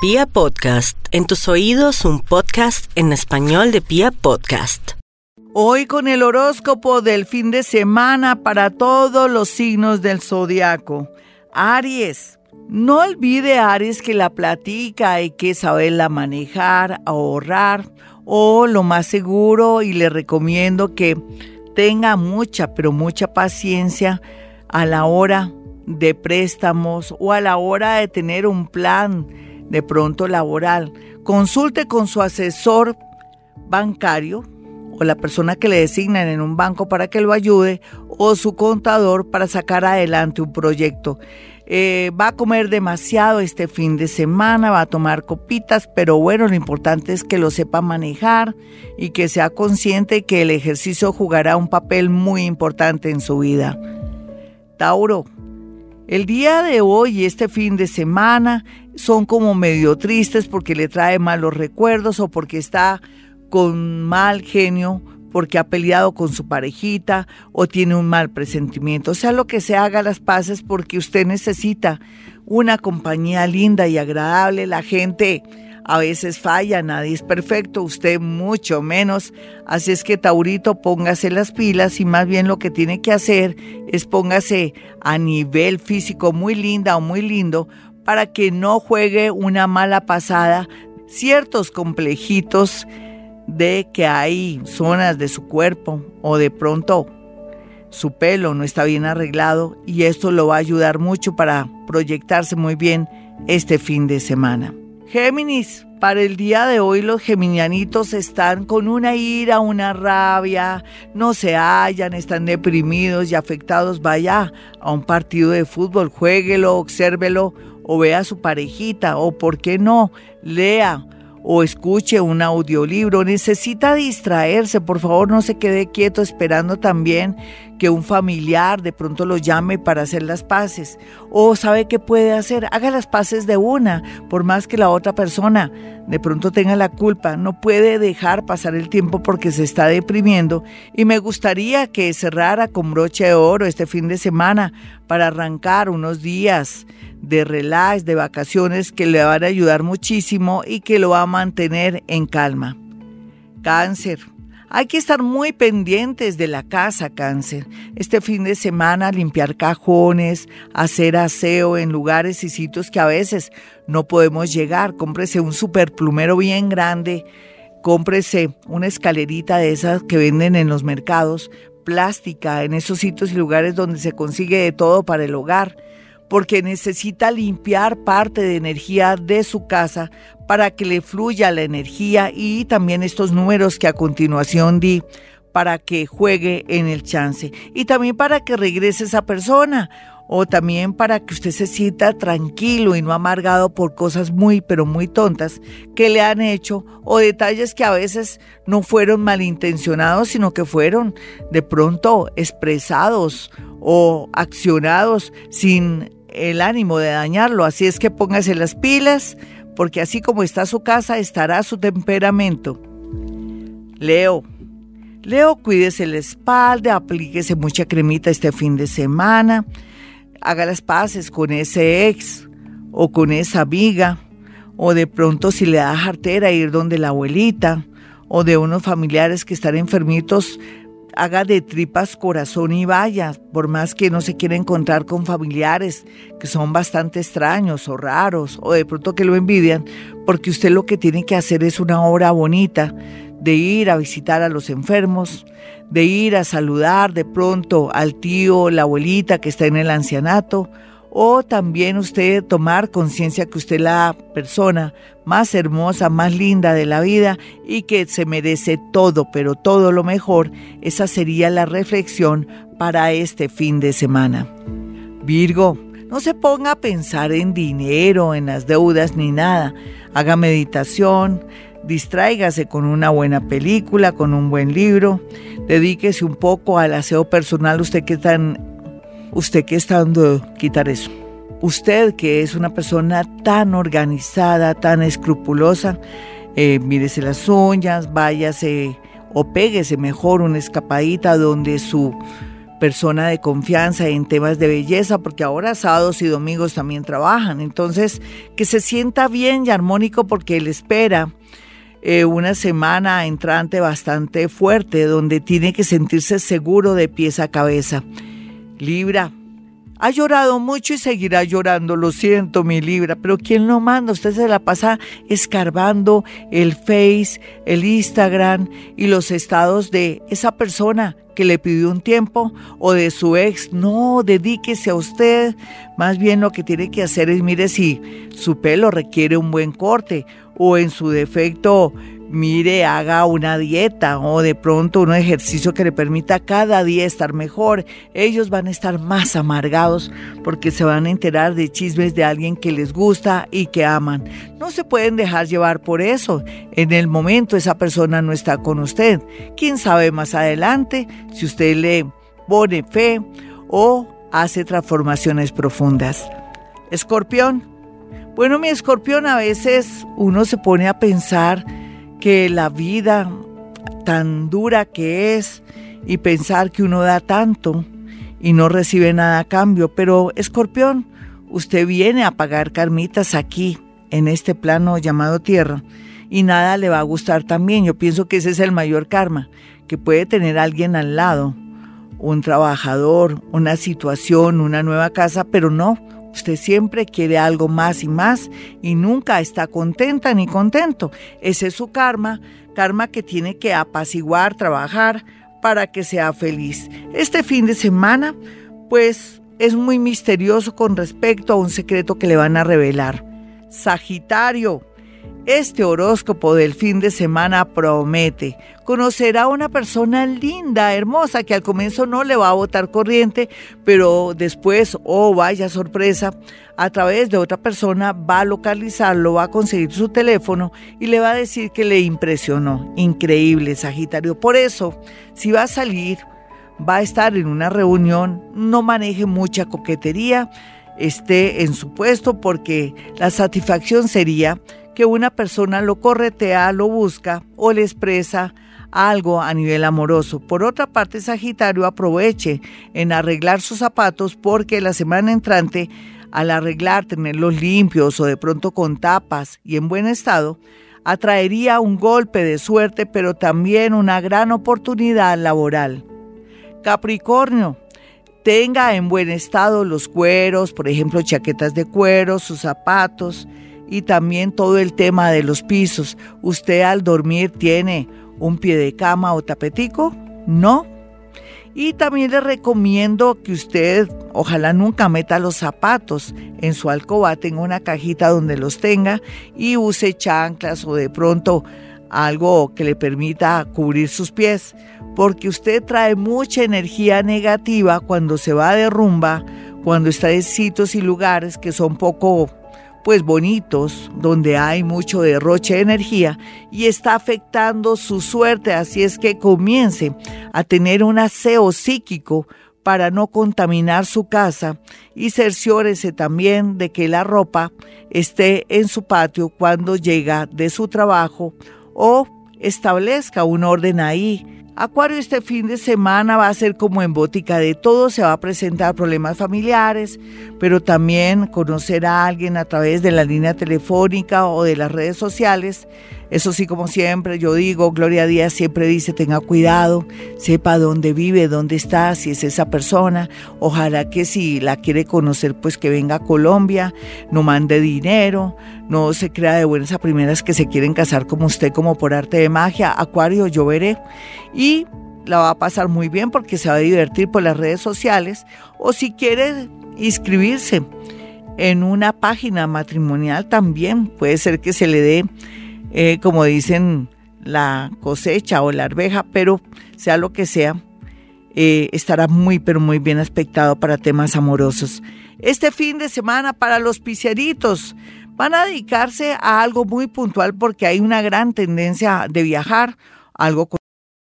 Pia Podcast, en tus oídos un podcast en español de Pia Podcast. Hoy con el horóscopo del fin de semana para todos los signos del zodiaco. Aries. No olvide, Aries, que la platica hay que saberla manejar, ahorrar o lo más seguro y le recomiendo que tenga mucha, pero mucha paciencia a la hora de préstamos o a la hora de tener un plan de pronto laboral, consulte con su asesor bancario o la persona que le designan en un banco para que lo ayude o su contador para sacar adelante un proyecto. Eh, va a comer demasiado este fin de semana, va a tomar copitas, pero bueno, lo importante es que lo sepa manejar y que sea consciente que el ejercicio jugará un papel muy importante en su vida. Tauro, el día de hoy este fin de semana son como medio tristes porque le trae malos recuerdos o porque está con mal genio, porque ha peleado con su parejita o tiene un mal presentimiento. O sea, lo que se haga las paces porque usted necesita una compañía linda y agradable. La gente a veces falla, nadie es perfecto, usted mucho menos. Así es que Taurito, póngase las pilas y más bien lo que tiene que hacer es póngase a nivel físico muy linda o muy lindo para que no juegue una mala pasada ciertos complejitos de que hay zonas de su cuerpo o de pronto su pelo no está bien arreglado y esto lo va a ayudar mucho para proyectarse muy bien este fin de semana. Géminis, para el día de hoy los geminianitos están con una ira, una rabia, no se hallan, están deprimidos y afectados. Vaya a un partido de fútbol, jueguelo, obsérvelo o vea a su parejita o, ¿por qué no? Lea o escuche un audiolibro, necesita distraerse, por favor no se quede quieto esperando también que un familiar de pronto lo llame para hacer las paces. O sabe qué puede hacer, haga las paces de una, por más que la otra persona de pronto tenga la culpa, no puede dejar pasar el tiempo porque se está deprimiendo y me gustaría que cerrara con broche de oro este fin de semana para arrancar unos días de relax, de vacaciones que le van a ayudar muchísimo y que lo va a mantener en calma. Cáncer. Hay que estar muy pendientes de la casa, cáncer. Este fin de semana limpiar cajones, hacer aseo en lugares y sitios que a veces no podemos llegar. Cómprese un superplumero bien grande, cómprese una escalerita de esas que venden en los mercados, plástica, en esos sitios y lugares donde se consigue de todo para el hogar porque necesita limpiar parte de energía de su casa para que le fluya la energía y también estos números que a continuación di para que juegue en el chance. Y también para que regrese esa persona o también para que usted se sienta tranquilo y no amargado por cosas muy pero muy tontas que le han hecho o detalles que a veces no fueron malintencionados sino que fueron de pronto expresados o accionados sin el ánimo de dañarlo, así es que póngase las pilas, porque así como está su casa, estará su temperamento. Leo. Leo, cuídese la espalda, aplíquese mucha cremita este fin de semana, haga las paces con ese ex o con esa amiga, o de pronto si le da jartera ir donde la abuelita, o de unos familiares que están enfermitos, haga de tripas corazón y vaya, por más que no se quiera encontrar con familiares que son bastante extraños o raros o de pronto que lo envidian, porque usted lo que tiene que hacer es una obra bonita de ir a visitar a los enfermos, de ir a saludar de pronto al tío, la abuelita que está en el ancianato, o también usted tomar conciencia que usted es la persona más hermosa, más linda de la vida y que se merece todo, pero todo lo mejor, esa sería la reflexión para este fin de semana. Virgo, no se ponga a pensar en dinero, en las deudas ni nada. Haga meditación, distráigase con una buena película, con un buen libro, dedíquese un poco al aseo personal, usted que tan usted que está dando quitar eso. Usted que es una persona tan organizada, tan escrupulosa, eh, mírese las uñas, váyase o péguese mejor una escapadita donde su persona de confianza en temas de belleza, porque ahora sábados y domingos también trabajan. Entonces, que se sienta bien y armónico porque él espera eh, una semana entrante bastante fuerte, donde tiene que sentirse seguro de pies a cabeza. Libra, ha llorado mucho y seguirá llorando, lo siento, mi Libra, pero ¿quién lo manda? Usted se la pasa escarbando el Face, el Instagram y los estados de esa persona que le pidió un tiempo o de su ex. No, dedíquese a usted. Más bien lo que tiene que hacer es, mire si su pelo requiere un buen corte o en su defecto mire, haga una dieta o de pronto un ejercicio que le permita cada día estar mejor. Ellos van a estar más amargados porque se van a enterar de chismes de alguien que les gusta y que aman. No se pueden dejar llevar por eso. En el momento esa persona no está con usted. ¿Quién sabe más adelante si usted le pone fe o hace transformaciones profundas? Escorpión. Bueno, mi escorpión, a veces uno se pone a pensar que la vida tan dura que es y pensar que uno da tanto y no recibe nada a cambio. Pero, escorpión, usted viene a pagar carmitas aquí, en este plano llamado tierra, y nada le va a gustar también. Yo pienso que ese es el mayor karma, que puede tener alguien al lado, un trabajador, una situación, una nueva casa, pero no, Usted siempre quiere algo más y más y nunca está contenta ni contento. Ese es su karma, karma que tiene que apaciguar, trabajar para que sea feliz. Este fin de semana, pues es muy misterioso con respecto a un secreto que le van a revelar. Sagitario, este horóscopo del fin de semana promete. Conocerá a una persona linda, hermosa, que al comienzo no le va a botar corriente, pero después, oh vaya sorpresa, a través de otra persona va a localizarlo, va a conseguir su teléfono y le va a decir que le impresionó. Increíble, Sagitario. Por eso, si va a salir, va a estar en una reunión, no maneje mucha coquetería, esté en su puesto porque la satisfacción sería que una persona lo corretea, lo busca o le expresa algo a nivel amoroso. Por otra parte, Sagitario aproveche en arreglar sus zapatos porque la semana entrante, al arreglar, tenerlos limpios o de pronto con tapas y en buen estado, atraería un golpe de suerte, pero también una gran oportunidad laboral. Capricornio, tenga en buen estado los cueros, por ejemplo, chaquetas de cuero, sus zapatos, y también todo el tema de los pisos. ¿Usted al dormir tiene un pie de cama o tapetico? No. Y también le recomiendo que usted ojalá nunca meta los zapatos en su alcoba, tenga una cajita donde los tenga y use chanclas o de pronto algo que le permita cubrir sus pies, porque usted trae mucha energía negativa cuando se va de rumba, cuando está en sitios y lugares que son poco pues bonitos, donde hay mucho derroche de energía y está afectando su suerte, así es que comience a tener un aseo psíquico para no contaminar su casa y cerciórese también de que la ropa esté en su patio cuando llega de su trabajo o establezca un orden ahí Acuario este fin de semana va a ser como en botica de todo, se va a presentar problemas familiares, pero también conocer a alguien a través de la línea telefónica o de las redes sociales eso sí, como siempre, yo digo, Gloria Díaz siempre dice, tenga cuidado, sepa dónde vive, dónde está, si es esa persona. Ojalá que si la quiere conocer, pues que venga a Colombia, no mande dinero, no se crea de buenas a primeras que se quieren casar como usted, como por arte de magia. Acuario, yo veré. Y la va a pasar muy bien porque se va a divertir por las redes sociales. O si quiere inscribirse en una página matrimonial también, puede ser que se le dé eh, como dicen, la cosecha o la arveja, pero sea lo que sea, eh, estará muy, pero muy bien aspectado para temas amorosos. Este fin de semana para los piseritos van a dedicarse a algo muy puntual porque hay una gran tendencia de viajar, algo